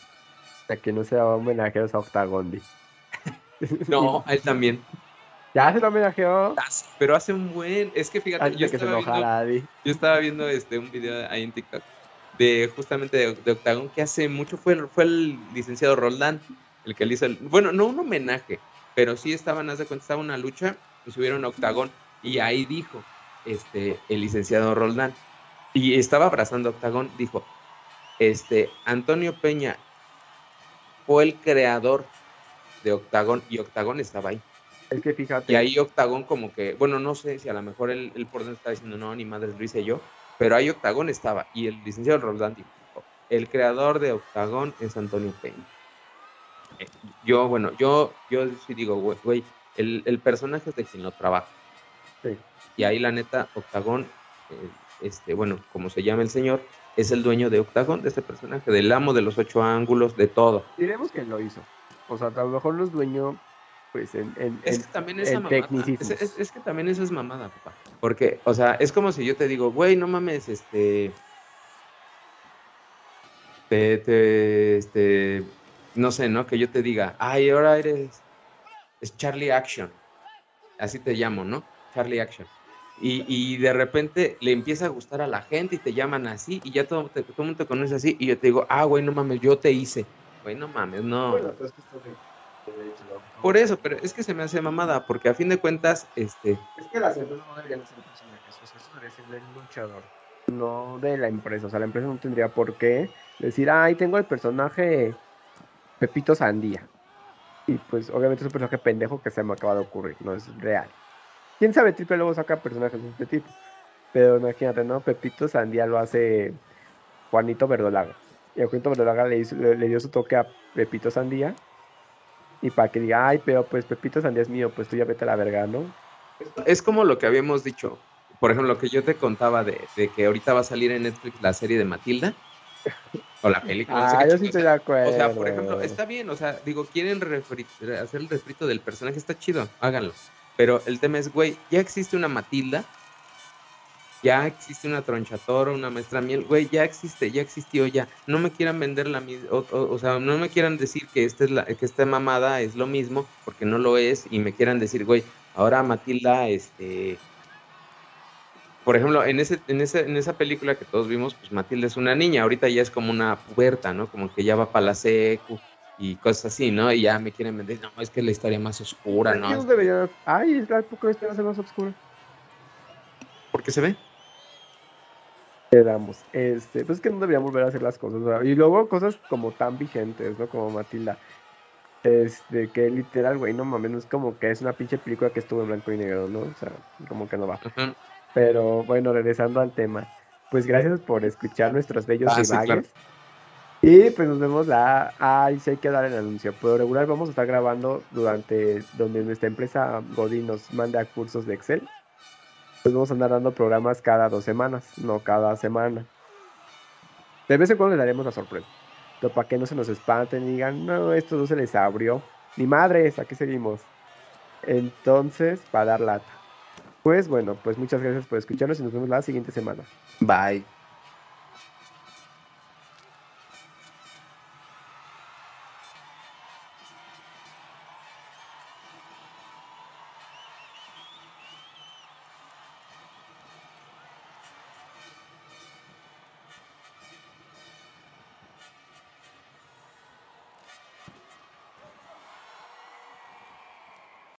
A que no sea homenaje a Octagondi. No, a él también. Ya se lo homenajeó. Pero hace un buen. Es que fíjate, yo, estaba viendo, yo estaba viendo este, un video ahí en TikTok de justamente de, Octagon que hace mucho fue, fue el licenciado Roldán el que le hizo el. Bueno, no un homenaje, pero sí estaban, haz de cuenta, estaba una lucha y subieron a Octagon y ahí dijo este, el licenciado Roldán y estaba abrazando a Octagon, dijo: este, Antonio Peña fue el creador de Octagon y Octagon estaba ahí. Es que fíjate. Y ahí Octagón como que, bueno, no sé si a lo mejor él, por dentro está diciendo, no, ni madre, lo hice yo, pero ahí Octagón estaba. Y el licenciado Roldán dijo, el creador de Octagón es Antonio Peña. Eh, yo, bueno, yo, yo sí digo, güey, el, el, personaje es de quien lo trabaja. Sí. Y ahí la neta, Octagón, eh, este, bueno, como se llama el señor, es el dueño de Octagón, de este personaje, del amo de los ocho ángulos, de todo. Diremos que lo hizo. O sea, a lo mejor no es dueño pues en, es que también esa mamada, es, que también eso es mamada, papá. Porque, o sea, es como si yo te digo, güey, no mames, este. Te, este. No sé, ¿no? Que yo te diga, ay, ahora eres. Es Charlie Action. Así te llamo, ¿no? Charlie Action. Y, y, de repente le empieza a gustar a la gente y te llaman así y ya todo, todo el mundo te conoce así y yo te digo, ah, güey, no mames, yo te hice. Güey, no mames, no. Bueno, pues que por eso, pero es que se me hace mamada, porque a fin de cuentas, este. Es que las empresas no deberían ser personajes, o sea, eso debería ser del luchador, no de la empresa. O sea, la empresa no tendría por qué decir, ay, tengo el personaje Pepito Sandía. Y pues obviamente es un personaje pendejo que se me acaba de ocurrir, no es real. ¿Quién sabe? Triple luego saca personajes de este tipo. Pero imagínate, ¿no? Pepito Sandía lo hace Juanito Verdolaga. Y a Juanito Verdolaga le, le, dio su toque a Pepito Sandía. Y para que diga, ay, pero pues Pepito Sandía es mío, pues tú ya vete a la verga, ¿no? Es como lo que habíamos dicho. Por ejemplo, lo que yo te contaba de, que ahorita va a salir en Netflix la serie de Matilda. O la película. Ah, yo sí estoy de acuerdo. O sea, por ejemplo, está bien. O sea, digo, quieren hacer el refrito del personaje, está chido, háganlo. Pero el tema es, güey, ya existe una Matilda, ya existe una tronchatora, una maestra miel, güey, ya existe, ya existió, ya. No me quieran vender la misma, o, sea, no me quieran decir que esta, es la, que esta mamada es lo mismo, porque no lo es, y me quieran decir, güey, ahora Matilda, este... Por ejemplo, en, ese, en, ese, en esa película que todos vimos, pues Matilda es una niña, ahorita ya es como una puberta, ¿no? Como que ya va para la secu, y cosas así, ¿no? Y ya me quieren vender, no, es que es la historia más oscura, ¿no? Debería... Ay, la época esta ser más oscura. ¿Por qué se ve? Quedamos. Este, pues es que no deberíamos volver a hacer las cosas. Y luego cosas como tan vigentes, ¿no? Como Matilda. Este, que literal, güey, no mames, no es como que es una pinche película que estuvo en blanco y negro, ¿no? O sea, como que no va. Pero bueno, regresando al tema. Pues gracias por escuchar nuestros bellos ah, y pues nos vemos la. Ay, sí hay que dar el anuncio. Por regular vamos a estar grabando durante donde nuestra empresa Godin nos manda cursos de Excel. Pues vamos a andar dando programas cada dos semanas, no cada semana. De vez en cuando les daremos la sorpresa. Pero para que no se nos espanten y digan, no, esto no se les abrió. Ni madres, aquí seguimos. Entonces, para dar lata. Pues bueno, pues muchas gracias por escucharnos y nos vemos la siguiente semana. Bye.